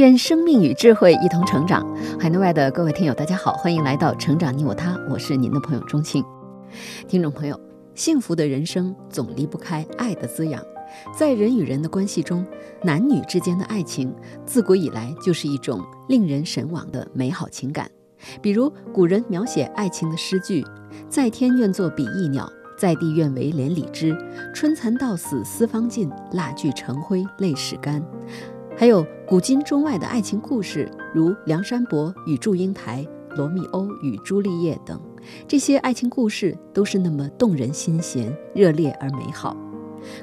愿生命与智慧一同成长。海内外的各位听友，大家好，欢迎来到《成长你我他》，我是您的朋友钟庆。听众朋友，幸福的人生总离不开爱的滋养。在人与人的关系中，男女之间的爱情自古以来就是一种令人神往的美好情感。比如古人描写爱情的诗句：“在天愿作比翼鸟，在地愿为连理枝。春蚕到死丝方尽，蜡炬成灰泪始干。”还有古今中外的爱情故事，如梁山伯与祝英台、罗密欧与朱丽叶等，这些爱情故事都是那么动人心弦、热烈而美好。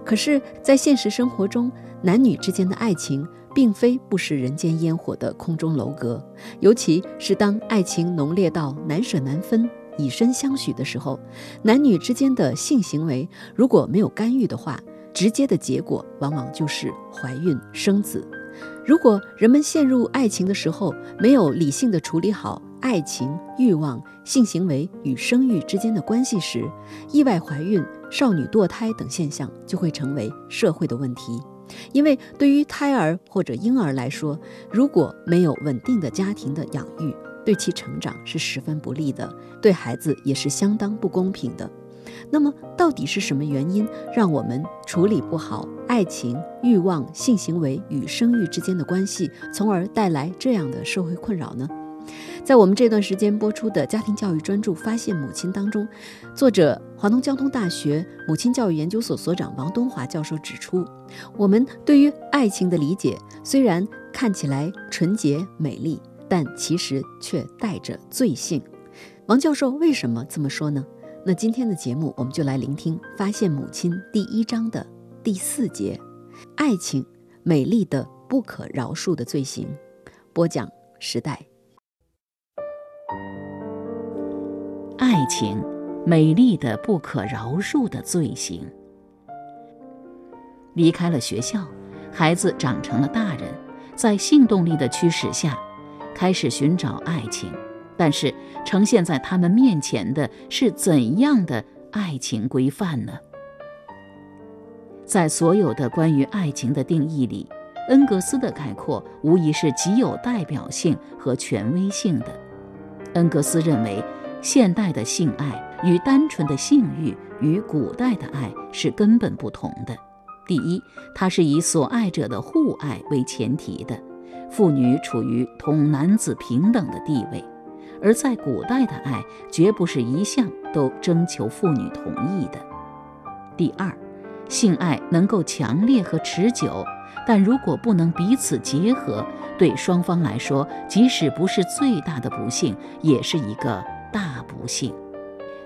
可是，在现实生活中，男女之间的爱情并非不食人间烟火的空中楼阁，尤其是当爱情浓烈到难舍难分、以身相许的时候，男女之间的性行为如果没有干预的话，直接的结果往往就是怀孕生子。如果人们陷入爱情的时候没有理性的处理好爱情、欲望、性行为与生育之间的关系时，意外怀孕、少女堕胎等现象就会成为社会的问题。因为对于胎儿或者婴儿来说，如果没有稳定的家庭的养育，对其成长是十分不利的，对孩子也是相当不公平的。那么，到底是什么原因让我们处理不好爱情、欲望、性行为与生育之间的关系，从而带来这样的社会困扰呢？在我们这段时间播出的家庭教育专注《发现母亲》当中，作者华东交通大学母亲教育研究所所长王东华教授指出，我们对于爱情的理解虽然看起来纯洁美丽，但其实却带着罪性。王教授为什么这么说呢？那今天的节目，我们就来聆听《发现母亲》第一章的第四节：爱情，美丽的不可饶恕的罪行。播讲时代。爱情，美丽的不可饶恕的罪行。离开了学校，孩子长成了大人，在性动力的驱使下，开始寻找爱情。但是，呈现在他们面前的是怎样的爱情规范呢？在所有的关于爱情的定义里，恩格斯的概括无疑是极有代表性和权威性的。恩格斯认为，现代的性爱与单纯的性欲与古代的爱是根本不同的。第一，它是以所爱者的互爱为前提的，妇女处于同男子平等的地位。而在古代的爱，绝不是一向都征求妇女同意的。第二，性爱能够强烈和持久，但如果不能彼此结合，对双方来说，即使不是最大的不幸，也是一个大不幸。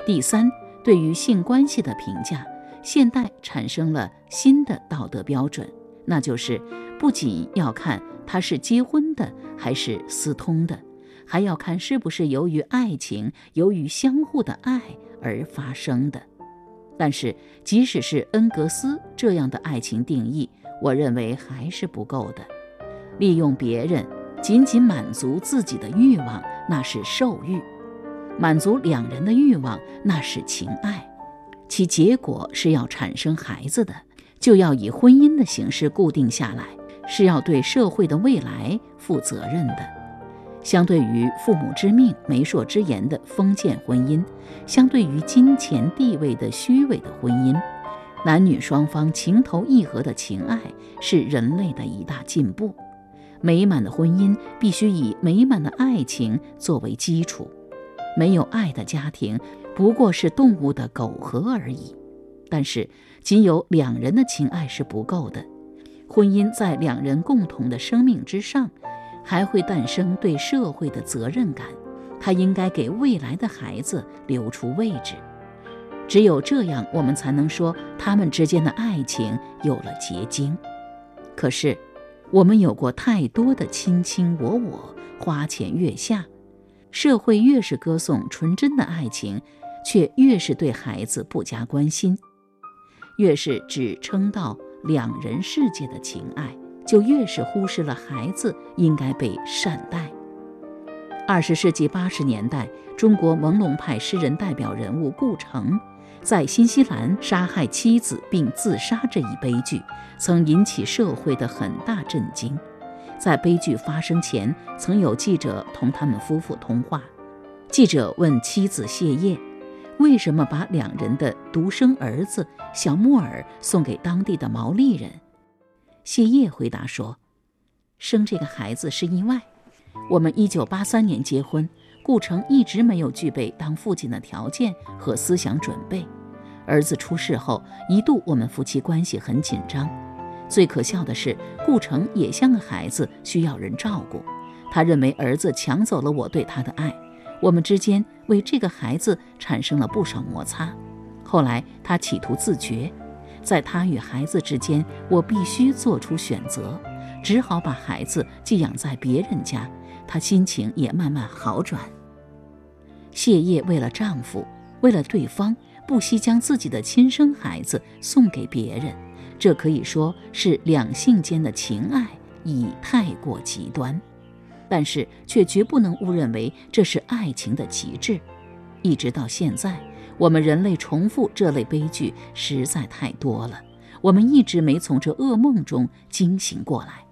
第三，对于性关系的评价，现代产生了新的道德标准，那就是不仅要看他是结婚的还是私通的。还要看是不是由于爱情、由于相互的爱而发生的。但是，即使是恩格斯这样的爱情定义，我认为还是不够的。利用别人，仅仅满足自己的欲望，那是兽欲；满足两人的欲望，那是情爱。其结果是要产生孩子的，就要以婚姻的形式固定下来，是要对社会的未来负责任的。相对于父母之命、媒妁之言的封建婚姻，相对于金钱地位的虚伪的婚姻，男女双方情投意合的情爱是人类的一大进步。美满的婚姻必须以美满的爱情作为基础，没有爱的家庭不过是动物的苟合而已。但是，仅有两人的情爱是不够的，婚姻在两人共同的生命之上。还会诞生对社会的责任感，他应该给未来的孩子留出位置。只有这样，我们才能说他们之间的爱情有了结晶。可是，我们有过太多的卿卿我我、花前月下。社会越是歌颂纯真的爱情，却越是对孩子不加关心；越是只称道两人世界的情爱，就越是忽视了孩子应该被善待。二十世纪八十年代，中国朦胧派诗人代表人物顾城，在新西兰杀害妻子并自杀这一悲剧，曾引起社会的很大震惊。在悲剧发生前，曾有记者同他们夫妇通话。记者问妻子谢烨：“为什么把两人的独生儿子小木尔送给当地的毛利人？”谢烨回答说：“生这个孩子是意外。我们1983年结婚，顾城一直没有具备当父亲的条件和思想准备。儿子出事后，一度我们夫妻关系很紧张。”最可笑的是，顾城也像个孩子，需要人照顾。他认为儿子抢走了我对他的爱，我们之间为这个孩子产生了不少摩擦。后来他企图自绝，在他与孩子之间，我必须做出选择，只好把孩子寄养在别人家。他心情也慢慢好转。谢烨为了丈夫，为了对方，不惜将自己的亲生孩子送给别人。这可以说是两性间的情爱已太过极端，但是却绝不能误认为这是爱情的极致。一直到现在，我们人类重复这类悲剧实在太多了，我们一直没从这噩梦中惊醒过来。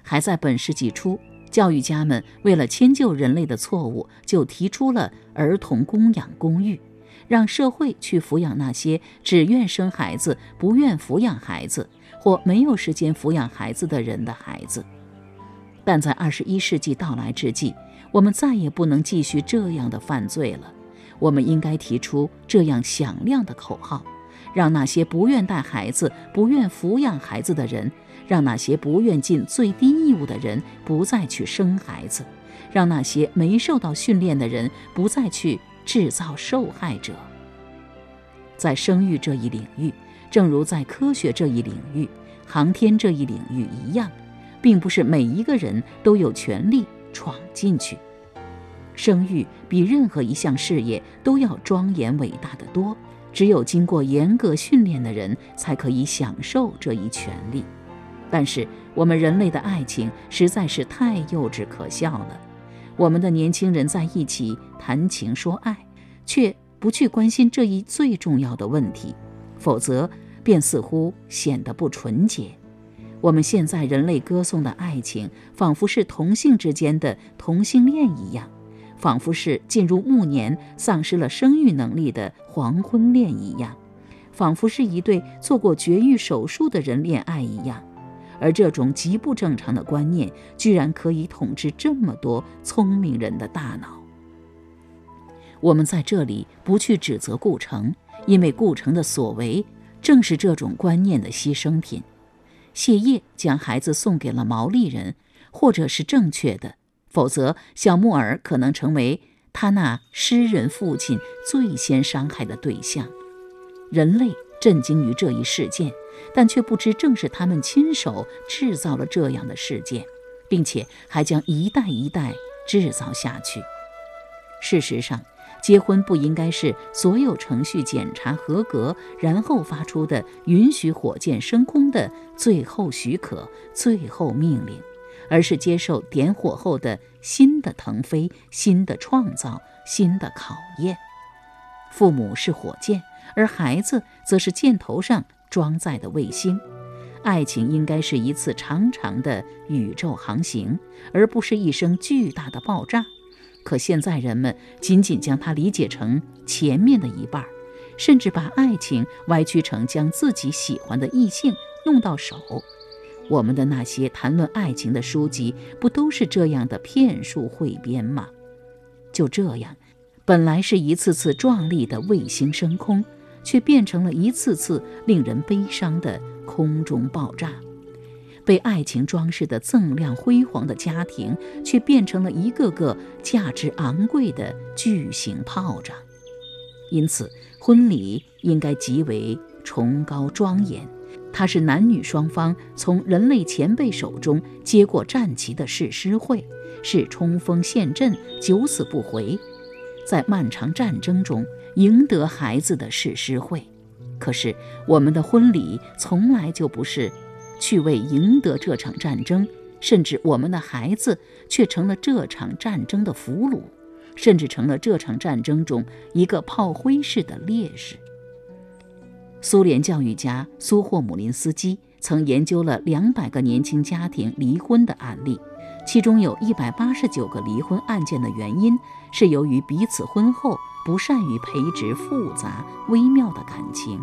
还在本世纪初，教育家们为了迁就人类的错误，就提出了儿童供养公寓。让社会去抚养那些只愿生孩子、不愿抚养孩子或没有时间抚养孩子的人的孩子。但在二十一世纪到来之际，我们再也不能继续这样的犯罪了。我们应该提出这样响亮的口号：让那些不愿带孩子、不愿抚养孩子的人，让那些不愿尽最低义务的人不再去生孩子，让那些没受到训练的人不再去。制造受害者，在生育这一领域，正如在科学这一领域、航天这一领域一样，并不是每一个人都有权利闯进去。生育比任何一项事业都要庄严伟大的多，只有经过严格训练的人才可以享受这一权利。但是，我们人类的爱情实在是太幼稚可笑了。我们的年轻人在一起谈情说爱，却不去关心这一最重要的问题，否则便似乎显得不纯洁。我们现在人类歌颂的爱情，仿佛是同性之间的同性恋一样，仿佛是进入暮年、丧失了生育能力的黄昏恋一样，仿佛是一对做过绝育手术的人恋爱一样。而这种极不正常的观念，居然可以统治这么多聪明人的大脑。我们在这里不去指责顾城，因为顾城的所为正是这种观念的牺牲品。谢烨将孩子送给了毛利人，或者是正确的，否则小木耳可能成为他那诗人父亲最先伤害的对象。人类震惊于这一事件。但却不知，正是他们亲手制造了这样的事件，并且还将一代一代制造下去。事实上，结婚不应该是所有程序检查合格，然后发出的允许火箭升空的最后许可、最后命令，而是接受点火后的新的腾飞、新的创造、新的考验。父母是火箭，而孩子则是箭头上。装载的卫星，爱情应该是一次长长的宇宙航行，而不是一声巨大的爆炸。可现在人们仅仅将它理解成前面的一半，甚至把爱情歪曲成将自己喜欢的异性弄到手。我们的那些谈论爱情的书籍，不都是这样的骗术汇编吗？就这样，本来是一次次壮丽的卫星升空。却变成了一次次令人悲伤的空中爆炸，被爱情装饰的锃亮辉煌的家庭，却变成了一个个价值昂贵的巨型炮仗。因此，婚礼应该极为崇高庄严，它是男女双方从人类前辈手中接过战旗的誓师会，是冲锋陷阵、九死不回，在漫长战争中赢得孩子的誓师会。可是，我们的婚礼从来就不是去为赢得这场战争，甚至我们的孩子却成了这场战争的俘虏，甚至成了这场战争中一个炮灰式的烈士。苏联教育家苏霍姆林斯基曾研究了两百个年轻家庭离婚的案例，其中有一百八十九个离婚案件的原因是由于彼此婚后。不善于培植复杂微妙的感情，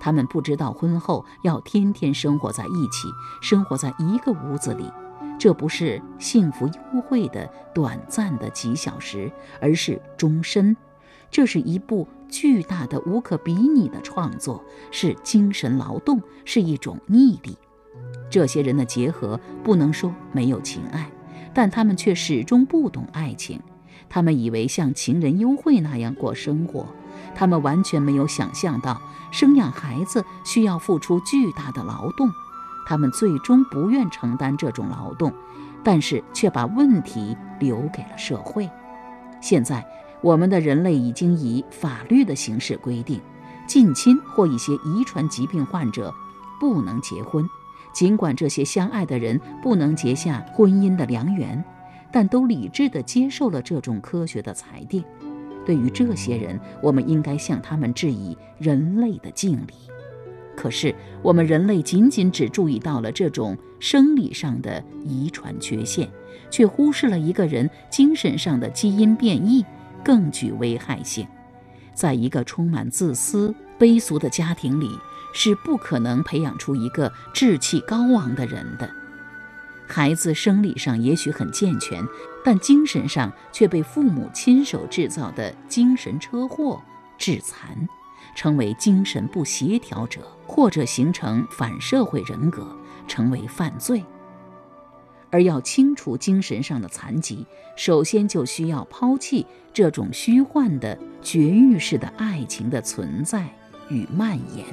他们不知道婚后要天天生活在一起，生活在一个屋子里，这不是幸福优惠的短暂的几小时，而是终身。这是一部巨大的、无可比拟的创作，是精神劳动，是一种毅力。这些人的结合不能说没有情爱，但他们却始终不懂爱情。他们以为像情人幽会那样过生活，他们完全没有想象到生养孩子需要付出巨大的劳动，他们最终不愿承担这种劳动，但是却把问题留给了社会。现在，我们的人类已经以法律的形式规定，近亲或一些遗传疾病患者不能结婚，尽管这些相爱的人不能结下婚姻的良缘。但都理智地接受了这种科学的裁定。对于这些人，我们应该向他们致以人类的敬礼。可是，我们人类仅仅只注意到了这种生理上的遗传缺陷，却忽视了一个人精神上的基因变异更具危害性。在一个充满自私、卑俗的家庭里，是不可能培养出一个志气高昂的人的。孩子生理上也许很健全，但精神上却被父母亲手制造的精神车祸致残，成为精神不协调者，或者形成反社会人格，成为犯罪。而要清除精神上的残疾，首先就需要抛弃这种虚幻的绝育式的爱情的存在与蔓延。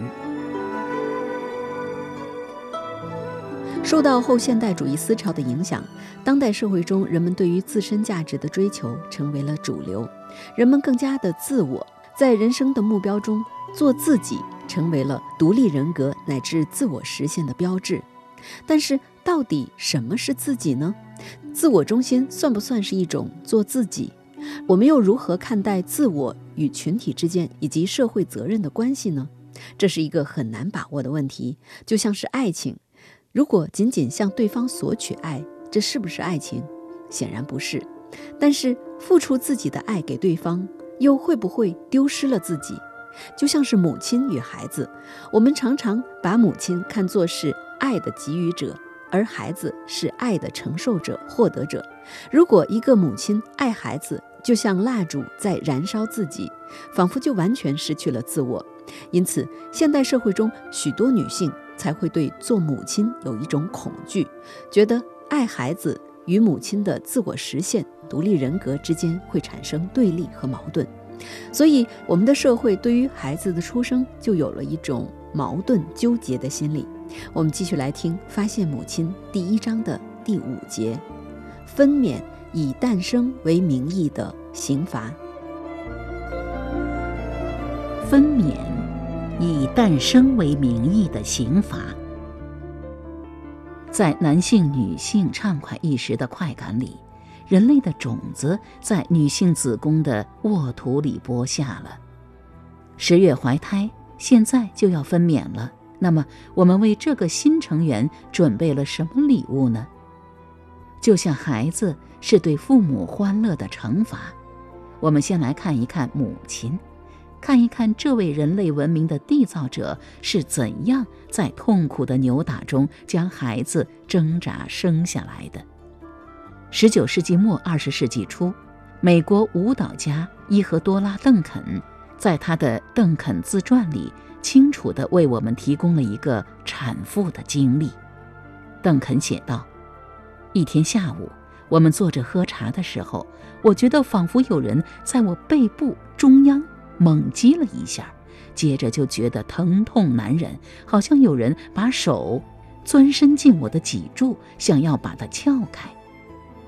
受到后现代主义思潮的影响，当代社会中人们对于自身价值的追求成为了主流，人们更加的自我，在人生的目标中，做自己成为了独立人格乃至自我实现的标志。但是，到底什么是自己呢？自我中心算不算是一种做自己？我们又如何看待自我与群体之间以及社会责任的关系呢？这是一个很难把握的问题，就像是爱情。如果仅仅向对方索取爱，这是不是爱情？显然不是。但是付出自己的爱给对方，又会不会丢失了自己？就像是母亲与孩子，我们常常把母亲看作是爱的给予者，而孩子是爱的承受者、获得者。如果一个母亲爱孩子，就像蜡烛在燃烧自己，仿佛就完全失去了自我。因此，现代社会中许多女性。才会对做母亲有一种恐惧，觉得爱孩子与母亲的自我实现、独立人格之间会产生对立和矛盾，所以我们的社会对于孩子的出生就有了一种矛盾纠结的心理。我们继续来听《发现母亲》第一章的第五节：分娩以诞生为名义的刑罚。分娩。以诞生为名义的刑罚，在男性、女性畅快一时的快感里，人类的种子在女性子宫的沃土里播下了。十月怀胎，现在就要分娩了。那么，我们为这个新成员准备了什么礼物呢？就像孩子是对父母欢乐的惩罚，我们先来看一看母亲。看一看这位人类文明的缔造者是怎样在痛苦的扭打中将孩子挣扎生下来的。十九世纪末二十世纪初，美国舞蹈家伊和多拉·邓肯在他的《邓肯自传》里清楚地为我们提供了一个产妇的经历。邓肯写道：“一天下午，我们坐着喝茶的时候，我觉得仿佛有人在我背部中央。”猛击了一下，接着就觉得疼痛难忍，好像有人把手钻伸进我的脊柱，想要把它撬开。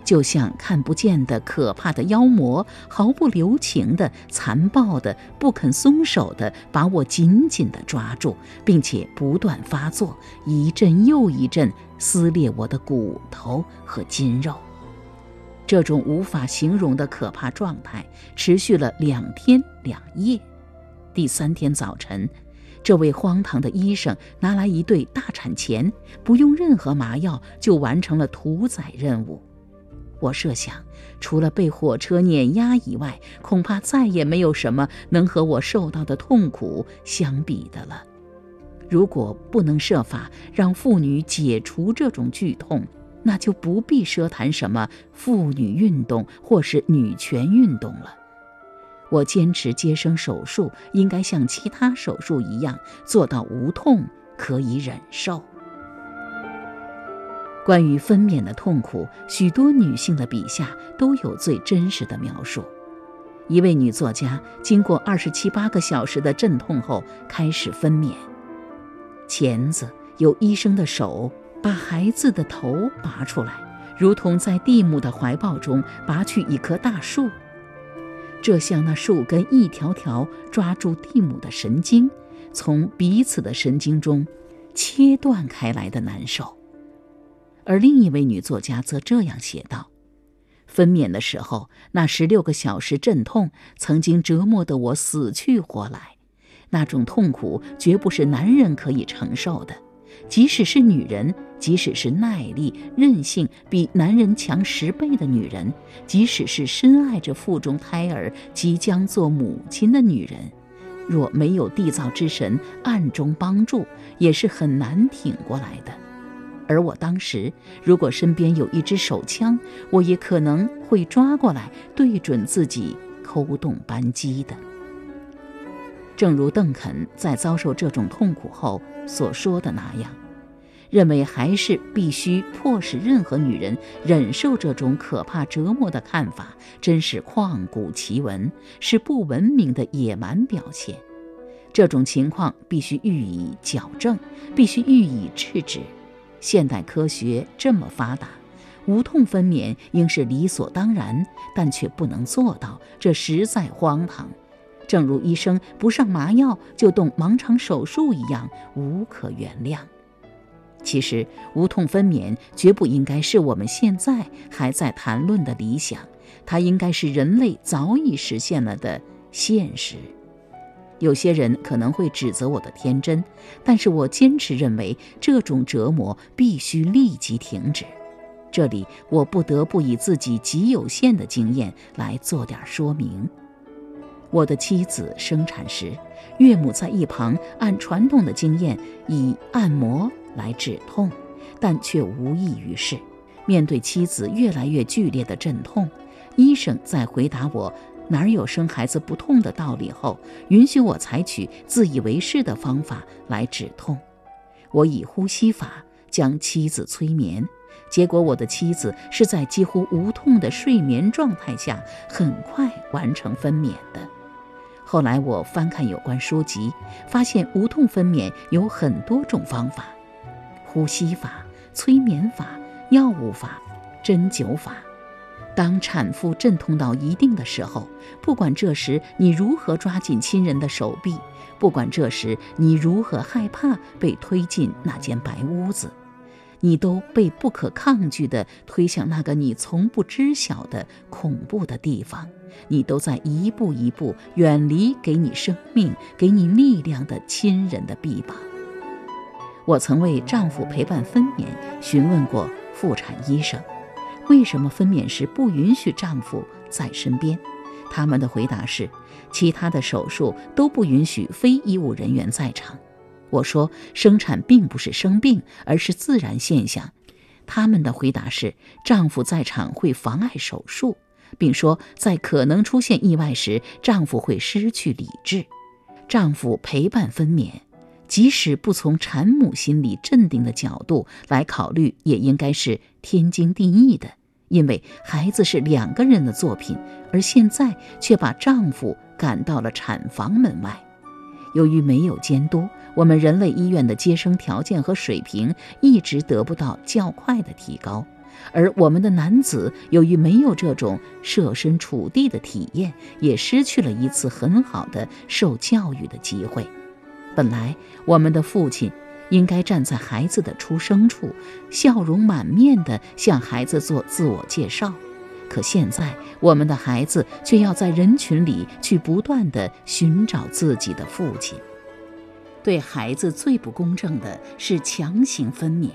就像看不见的可怕的妖魔，毫不留情的、残暴的、不肯松手的把我紧紧地抓住，并且不断发作，一阵又一阵撕裂我的骨头和筋肉。这种无法形容的可怕状态持续了两天两夜。第三天早晨，这位荒唐的医生拿来一对大产钳，不用任何麻药就完成了屠宰任务。我设想，除了被火车碾压以外，恐怕再也没有什么能和我受到的痛苦相比的了。如果不能设法让妇女解除这种剧痛，那就不必奢谈什么妇女运动或是女权运动了。我坚持接生手术应该像其他手术一样做到无痛，可以忍受。关于分娩的痛苦，许多女性的笔下都有最真实的描述。一位女作家经过二十七八个小时的阵痛后开始分娩，钳子由医生的手把孩子的头拔出来，如同在蒂姆的怀抱中拔去一棵大树。这像那树根一条条抓住蒂姆的神经，从彼此的神经中切断开来的难受。而另一位女作家则这样写道：“分娩的时候，那十六个小时阵痛曾经折磨得我死去活来。那种痛苦绝不是男人可以承受的，即使是女人，即使是耐力、韧性比男人强十倍的女人，即使是深爱着腹中胎儿、即将做母亲的女人，若没有缔造之神暗中帮助，也是很难挺过来的。”而我当时，如果身边有一支手枪，我也可能会抓过来，对准自己扣动扳机的。正如邓肯在遭受这种痛苦后所说的那样，认为还是必须迫使任何女人忍受这种可怕折磨的看法，真是旷古奇闻，是不文明的野蛮表现。这种情况必须予以矫正，必须予以制止。现代科学这么发达，无痛分娩应是理所当然，但却不能做到，这实在荒唐。正如医生不上麻药就动盲肠手术一样，无可原谅。其实，无痛分娩绝不应该是我们现在还在谈论的理想，它应该是人类早已实现了的现实。有些人可能会指责我的天真，但是我坚持认为这种折磨必须立即停止。这里我不得不以自己极有限的经验来做点说明。我的妻子生产时，岳母在一旁按传统的经验以按摩来止痛，但却无益于事。面对妻子越来越剧烈的阵痛，医生在回答我。哪有生孩子不痛的道理？后允许我采取自以为是的方法来止痛。我以呼吸法将妻子催眠，结果我的妻子是在几乎无痛的睡眠状态下很快完成分娩的。后来我翻看有关书籍，发现无痛分娩有很多种方法：呼吸法、催眠法、药物法、针灸法。当产妇阵痛到一定的时候，不管这时你如何抓紧亲人的手臂，不管这时你如何害怕被推进那间白屋子，你都被不可抗拒地推向那个你从不知晓的恐怖的地方，你都在一步一步远离给你生命、给你力量的亲人的臂膀。我曾为丈夫陪伴分娩询问过妇产医生。为什么分娩时不允许丈夫在身边？他们的回答是：其他的手术都不允许非医务人员在场。我说，生产并不是生病，而是自然现象。他们的回答是：丈夫在场会妨碍手术，并说在可能出现意外时，丈夫会失去理智。丈夫陪伴分娩。即使不从产母心理镇定的角度来考虑，也应该是天经地义的，因为孩子是两个人的作品，而现在却把丈夫赶到了产房门外。由于没有监督，我们人类医院的接生条件和水平一直得不到较快的提高。而我们的男子由于没有这种设身处地的体验，也失去了一次很好的受教育的机会。本来我们的父亲应该站在孩子的出生处，笑容满面地向孩子做自我介绍，可现在我们的孩子却要在人群里去不断地寻找自己的父亲。对孩子最不公正的是强行分娩。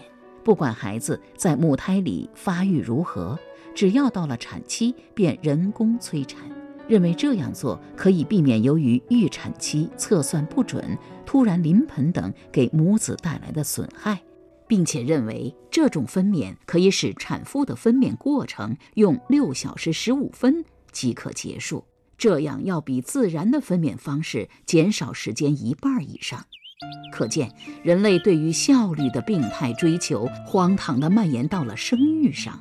不管孩子在母胎里发育如何，只要到了产期便人工催产，认为这样做可以避免由于预产期测算不准、突然临盆等给母子带来的损害，并且认为这种分娩可以使产妇的分娩过程用六小时十五分即可结束，这样要比自然的分娩方式减少时间一半以上。可见，人类对于效率的病态追求，荒唐地蔓延到了生育上。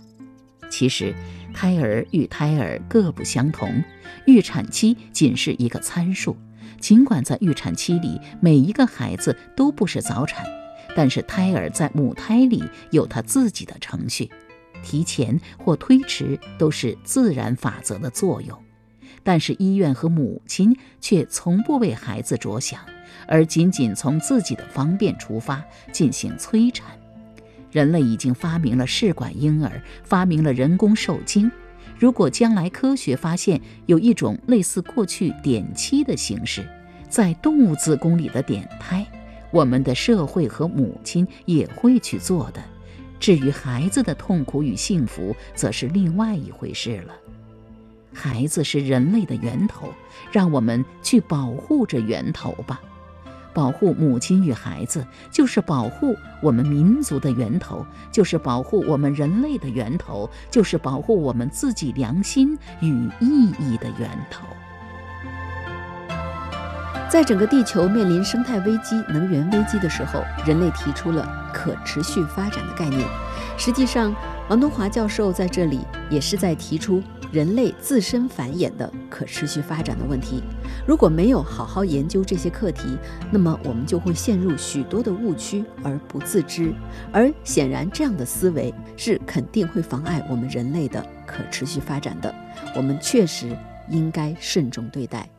其实，胎儿与胎儿各不相同，预产期仅是一个参数。尽管在预产期里，每一个孩子都不是早产，但是胎儿在母胎里有他自己的程序，提前或推迟都是自然法则的作用。但是医院和母亲却从不为孩子着想。而仅仅从自己的方便出发进行催产，人类已经发明了试管婴儿，发明了人工受精。如果将来科学发现有一种类似过去点妻的形式，在动物子宫里的点胎，我们的社会和母亲也会去做的。至于孩子的痛苦与幸福，则是另外一回事了。孩子是人类的源头，让我们去保护这源头吧。保护母亲与孩子，就是保护我们民族的源头，就是保护我们人类的源头，就是保护我们自己良心与意义的源头。在整个地球面临生态危机、能源危机的时候，人类提出了可持续发展的概念。实际上，王东华教授在这里也是在提出。人类自身繁衍的可持续发展的问题，如果没有好好研究这些课题，那么我们就会陷入许多的误区而不自知。而显然，这样的思维是肯定会妨碍我们人类的可持续发展的。我们确实应该慎重对待。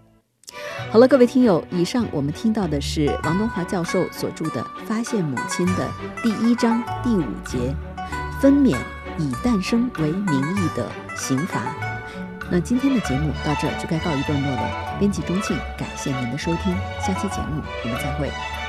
好了，各位听友，以上我们听到的是王东华教授所著的《发现母亲》的第一章第五节：分娩。以诞生为名义的刑罚。那今天的节目到这就该告一段落了。编辑钟庆，感谢您的收听，下期节目我们再会。